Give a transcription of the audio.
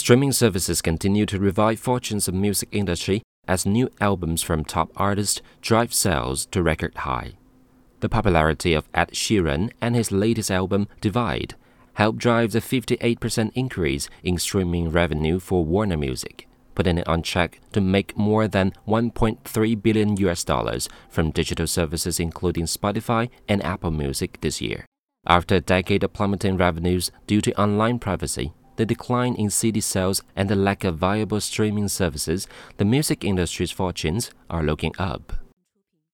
Streaming services continue to revive fortunes of music industry as new albums from top artists drive sales to record high. The popularity of Ed Sheeran and his latest album Divide helped drive the 58% increase in streaming revenue for Warner Music, putting it on track to make more than 1.3 billion US dollars from digital services including Spotify and Apple Music this year. After a decade of plummeting revenues due to online privacy, the decline in CD sales, and the lack of viable streaming services, the music industry's fortunes are looking up.